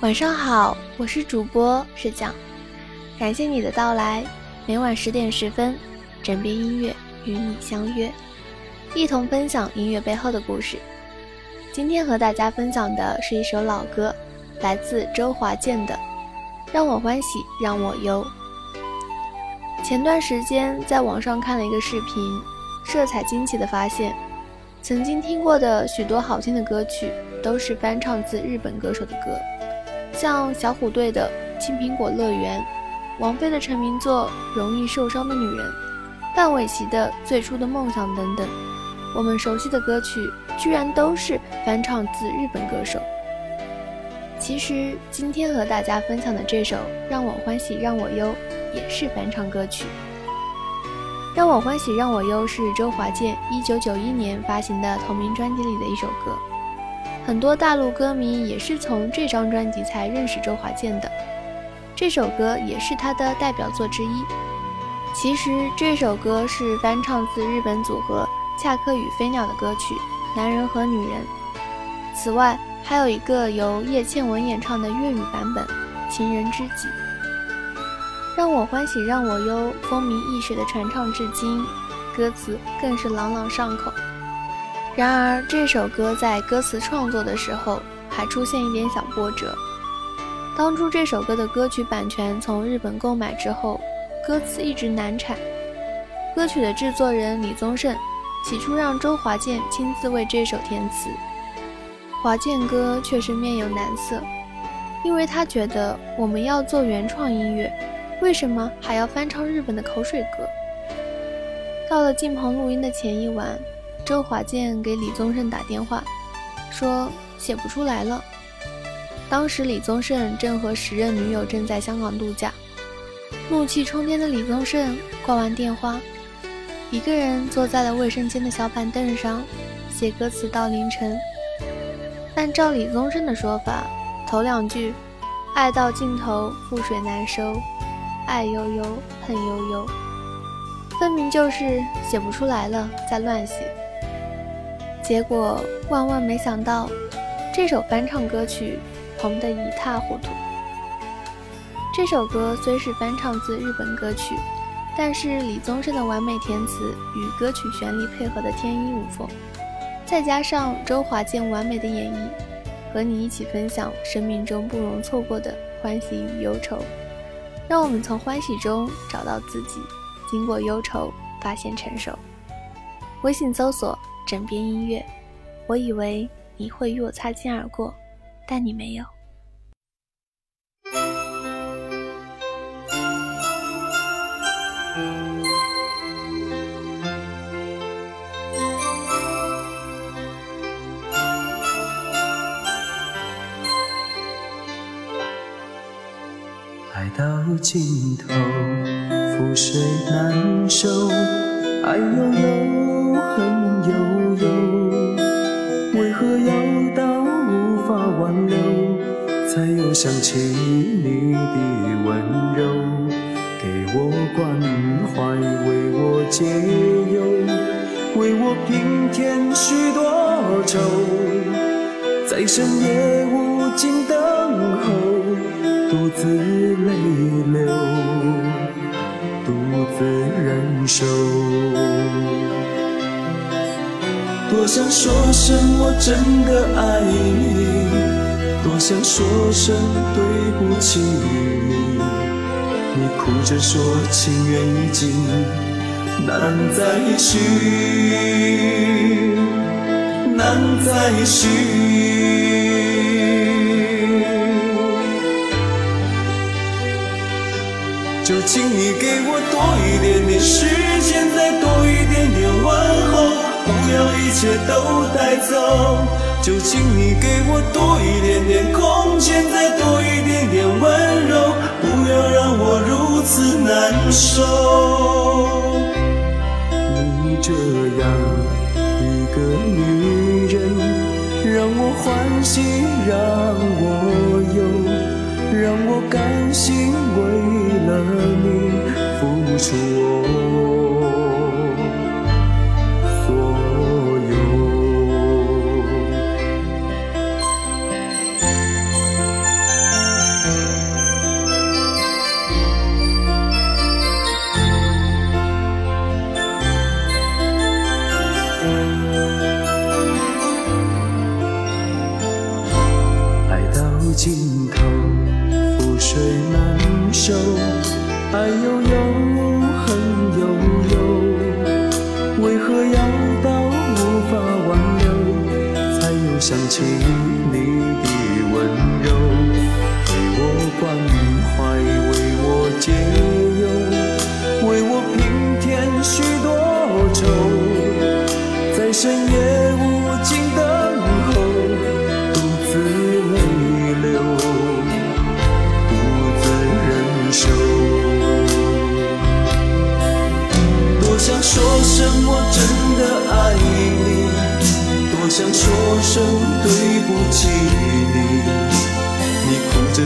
晚上好，我是主播是酱，感谢你的到来。每晚十点十分，枕边音乐与你相约，一同分享音乐背后的故事。今天和大家分享的是一首老歌，来自周华健的《让我欢喜让我忧》。前段时间在网上看了一个视频，色彩惊奇的发现，曾经听过的许多好听的歌曲，都是翻唱自日本歌手的歌。像小虎队的《青苹果乐园》，王菲的成名作《容易受伤的女人》，范玮琪的《最初的梦想》等等，我们熟悉的歌曲居然都是翻唱自日本歌手。其实今天和大家分享的这首《让我欢喜让我忧》也是翻唱歌曲，《让我欢喜让我忧》是周华健1991年发行的同名专辑里的一首歌。很多大陆歌迷也是从这张专辑才认识周华健的，这首歌也是他的代表作之一。其实这首歌是翻唱自日本组合恰克与飞鸟的歌曲《男人和女人》，此外还有一个由叶倩文演唱的粤语版本《情人知己》。让我欢喜让我忧，风靡一时的传唱至今，歌词更是朗朗上口。然而，这首歌在歌词创作的时候还出现一点小波折。当初这首歌的歌曲版权从日本购买之后，歌词一直难产。歌曲的制作人李宗盛起初让周华健亲自为这首填词，华健哥却是面有难色，因为他觉得我们要做原创音乐，为什么还要翻唱日本的口水歌？到了进棚录音的前一晚。周华健给李宗盛打电话，说写不出来了。当时李宗盛正和时任女友正在香港度假，怒气冲天的李宗盛挂完电话，一个人坐在了卫生间的小板凳上写歌词到凌晨。按照李宗盛的说法，头两句“爱到尽头覆水难收，爱悠悠恨悠悠”，分明就是写不出来了，在乱写。结果万万没想到，这首翻唱歌曲红得一塌糊涂。这首歌虽是翻唱自日本歌曲，但是李宗盛的完美填词与歌曲旋律配合的天衣无缝，再加上周华健完美的演绎，和你一起分享生命中不容错过的欢喜与忧愁，让我们从欢喜中找到自己，经过忧愁发现成熟。微信搜索。枕边音乐，我以为你会与我擦肩而过，但你没有。爱到尽头，覆水难收，爱悠悠，恨悠悠，为何要到无法挽留。才又想起你的温柔，给我关怀，为我解忧，为我平添许多愁，在深夜无尽等候，独自泪流，独自忍受。多想说声我真的爱你。多想说声对不起你，你哭着说情缘已尽，难再续，难再续。就请你给我多一点点时间，再多一点点问候，不要一切都带走。就请你给我多一点点空间，再多一点点温柔，不要让我如此难受。你这样一个女人，让我欢喜，让我忧，让我甘心为了你付出我。最难收，爱悠悠，恨悠悠，为何要到无法挽留，才又想起你的温柔。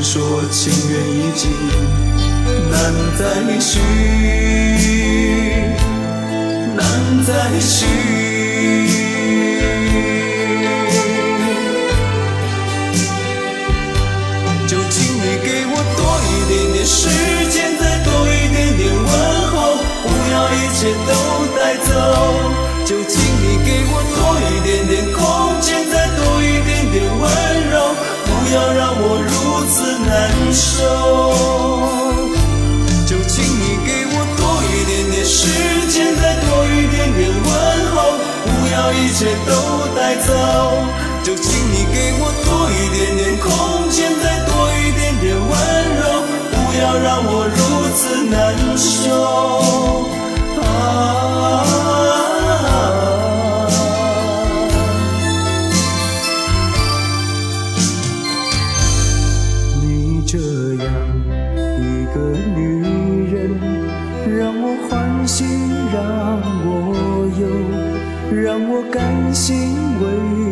说情缘已尽，难再续，难再续。就请你给我多一点点时间，再多一点点问候，不要一切都带走。就请你给我多一点点手。就请你给我多一点点时间，再多一点点问候，不要一切都带走。就请你给我多一点点空间，再多一点点温柔，不要让我如此难受。甘心为